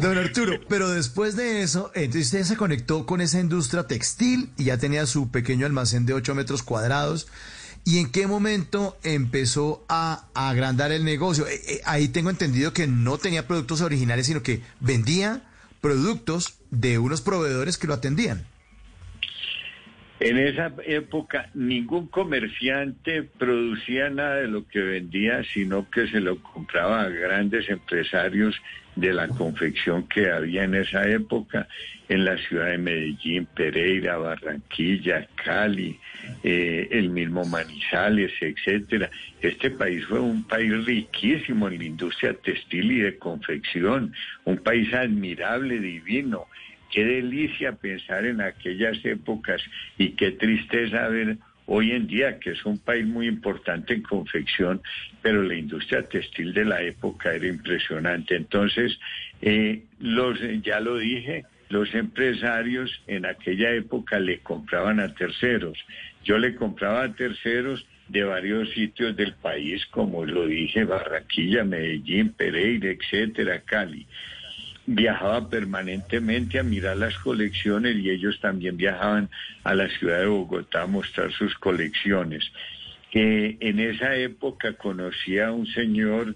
Don Arturo, pero después de eso, entonces usted se conectó con esa industria textil y ya tenía su pequeño almacén de 8 metros cuadrados. ¿Y en qué momento empezó a, agrandar el negocio? Eh, eh, ahí tengo entendido que no tenía productos originales, sino que vendía productos de unos proveedores que lo atendían. En esa época ningún comerciante producía nada de lo que vendía, sino que se lo compraba a grandes empresarios de la confección que había en esa época en la ciudad de Medellín, Pereira, Barranquilla, Cali, eh, el mismo Manizales, etcétera. Este país fue un país riquísimo en la industria textil y de confección, un país admirable, divino Qué delicia pensar en aquellas épocas y qué tristeza ver hoy en día que es un país muy importante en confección, pero la industria textil de la época era impresionante. Entonces, eh, los, ya lo dije, los empresarios en aquella época le compraban a terceros. Yo le compraba a terceros de varios sitios del país, como lo dije, Barranquilla, Medellín, Pereira, etcétera, Cali viajaba permanentemente a mirar las colecciones y ellos también viajaban a la ciudad de Bogotá a mostrar sus colecciones. Que en esa época conocí a un señor,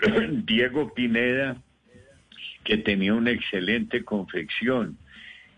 Diego Pineda, que tenía una excelente confección.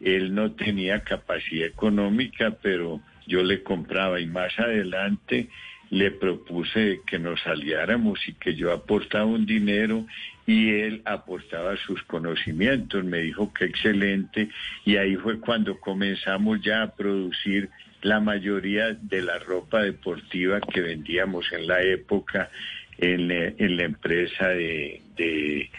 Él no tenía capacidad económica, pero yo le compraba y más adelante le propuse que nos aliáramos y que yo aportaba un dinero y él aportaba sus conocimientos. Me dijo que excelente y ahí fue cuando comenzamos ya a producir la mayoría de la ropa deportiva que vendíamos en la época en, la empresa de, de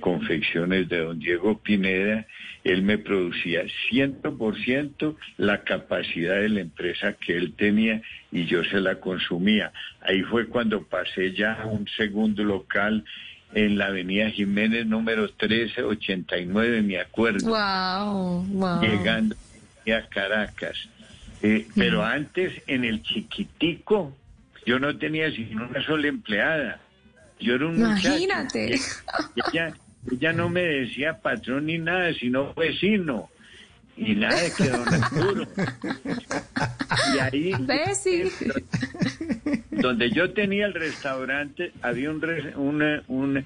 confecciones de don Diego Pineda, él me producía 100% la capacidad de la empresa que él tenía y yo se la consumía. Ahí fue cuando pasé ya a un segundo local en la avenida Jiménez número 1389, me acuerdo. Wow, Llegando a Caracas. Eh, pero antes, en el chiquitico, yo no tenía sino una sola empleada. Yo era un Imagínate. Ella, ella no me decía patrón ni nada, sino vecino. Y nada de que don Arturo. Y ahí, donde yo tenía el restaurante, había un, un, un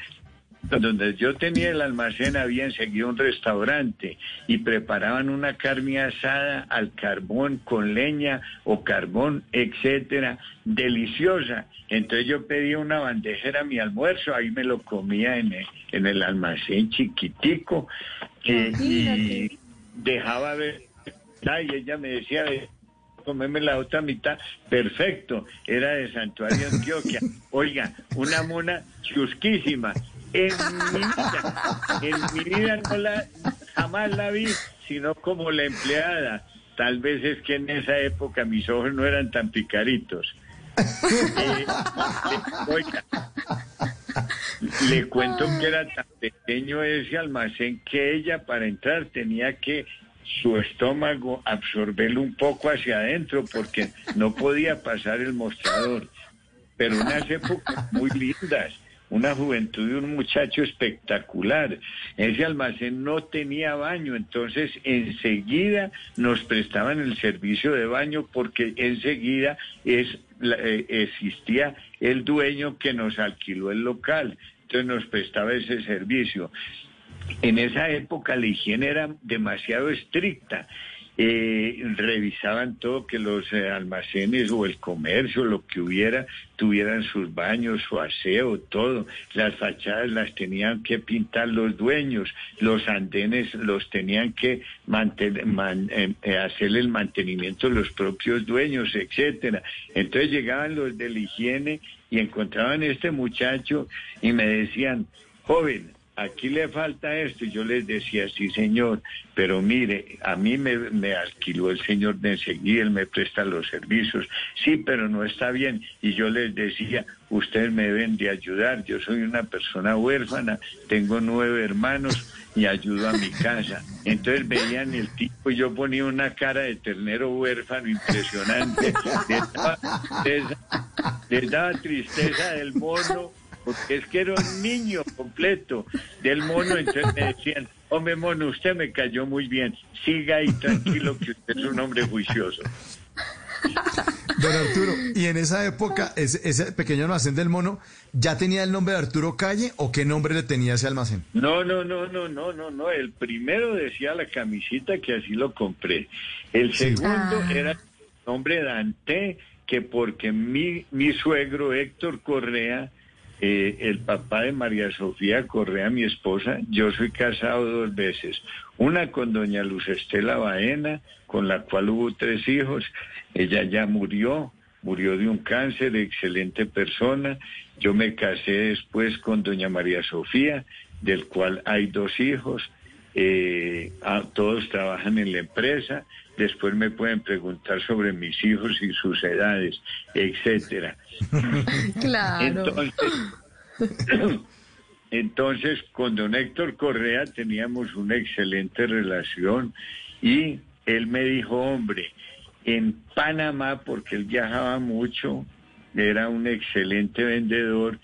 donde yo tenía el almacén había enseguida un restaurante y preparaban una carne asada al carbón con leña o carbón, etcétera, deliciosa. Entonces yo pedía una bandejera a mi almuerzo, ahí me lo comía en el, en el almacén chiquitico eh, y dejaba ver y ella me decía comerme la otra mitad, perfecto, era de Santuario Antioquia. Oiga, una mona chusquísima, en mi vida, en mi vida no la, jamás la vi, sino como la empleada. Tal vez es que en esa época mis ojos no eran tan picaritos. Eh, le, le cuento que era tan pequeño ese almacén que ella para entrar tenía que su estómago absorberlo un poco hacia adentro porque no podía pasar el mostrador. Pero unas épocas muy lindas una juventud de un muchacho espectacular. Ese almacén no tenía baño, entonces enseguida nos prestaban el servicio de baño porque enseguida es, eh, existía el dueño que nos alquiló el local, entonces nos prestaba ese servicio. En esa época la higiene era demasiado estricta eh, revisaban todo, que los eh, almacenes o el comercio, lo que hubiera, tuvieran sus baños, su aseo, todo. Las fachadas las tenían que pintar los dueños, los andenes los tenían que mantener, eh, hacer el mantenimiento los propios dueños, etcétera. Entonces llegaban los de la higiene y encontraban a este muchacho y me decían, joven, aquí le falta esto. Y yo les decía, sí, señor, pero mire, a mí me, alquiló el señor de enseguida, él me presta los servicios. Sí, pero no está bien. Y yo les decía, ustedes me deben de ayudar. Yo soy una persona huérfana, tengo nueve hermanos y ayudo a mi casa. Entonces veían el tipo yo ponía una cara de ternero huérfano impresionante. Les daba, les daba tristeza del mono porque es que era un niño completo del mono, entonces me decían, hombre mono, usted me cayó muy bien, siga ahí tranquilo que usted es un hombre juicioso. Don Arturo, ¿y en esa época ese, ese pequeño almacén del mono ya tenía el nombre de Arturo Calle o qué nombre le tenía ese almacén? No, no, no, no, no, no, no. El primero decía la camisita que así lo compré. El segundo Ah. era el nombre Dante, que porque mi, mi suegro Héctor Correa, eh, el papá de María Sofía Correa, mi esposa, yo soy casado dos veces. Una con doña Luz Estela Baena, con la cual hubo tres hijos. Ella ya murió, murió de un cáncer, excelente persona. Yo me casé después con doña María Sofía, del cual hay dos hijos. Eh, todos trabajan en la empresa. Después me pueden preguntar sobre mis hijos y sus edades, etcétera. Claro. Entonces, entonces, con don Héctor Correa teníamos una excelente relación y él me dijo, hombre, en Panamá, porque él viajaba mucho, era un excelente vendedor,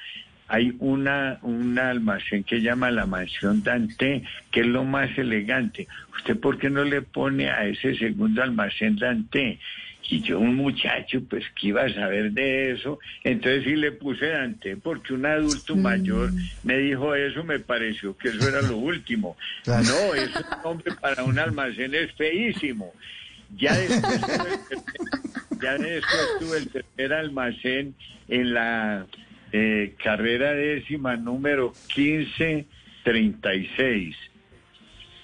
hay una, un almacén que llama la Mansión Dante, que es lo más elegante. ¿Usted por qué no le pone a ese segundo almacén Dante? Y yo, un muchacho, pues, que iba a saber de eso? Entonces sí le puse Dante, porque un adulto mayor me dijo eso, me pareció que eso era lo último. No, es un nombre para un almacén es feísimo. Ya después, ya después tuve el tercer almacén en la eh, carrera décima número 1536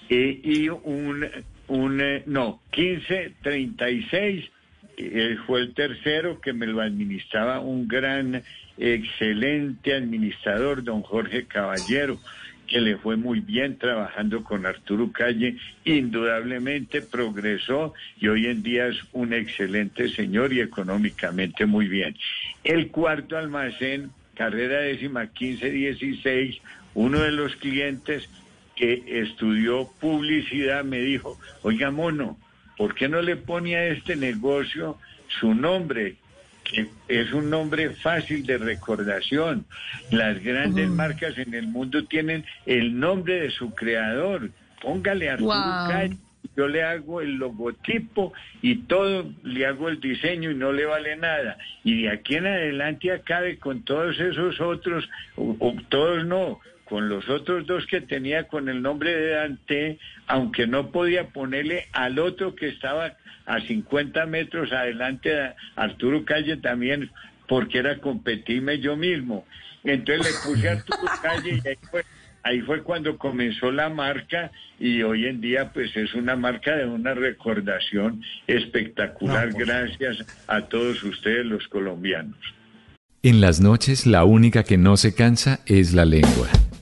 eh, y un, un eh, no, 1536 eh, fue el tercero que me lo administraba un gran, excelente administrador, don Jorge Caballero, que le fue muy bien trabajando con Arturo Calle, indudablemente progresó y hoy en día es un excelente señor y económicamente muy bien. El cuarto almacén, carrera décima 1516, uno de los clientes que estudió publicidad me dijo, oiga mono, ¿por qué no le pone a este negocio su nombre? Que es un nombre fácil de recordación. Las grandes marcas en el mundo tienen el nombre de su creador. Póngale a Arturo Wow. Calle, yo le hago el logotipo y todo, le hago el diseño y no le vale nada. Y de aquí en adelante acabe con todos esos otros, o, todos no, con los otros dos que tenía con el nombre de Dante, aunque no podía ponerle al otro que estaba a 50 metros adelante, a Arturo Calle también, porque era competirme yo mismo. Entonces le puse a Arturo Calle y ahí fue, ahí fue cuando comenzó la marca y hoy en día pues es una marca de una recordación espectacular No, gracias a todos ustedes los colombianos. En las noches la única que no se cansa es la lengua.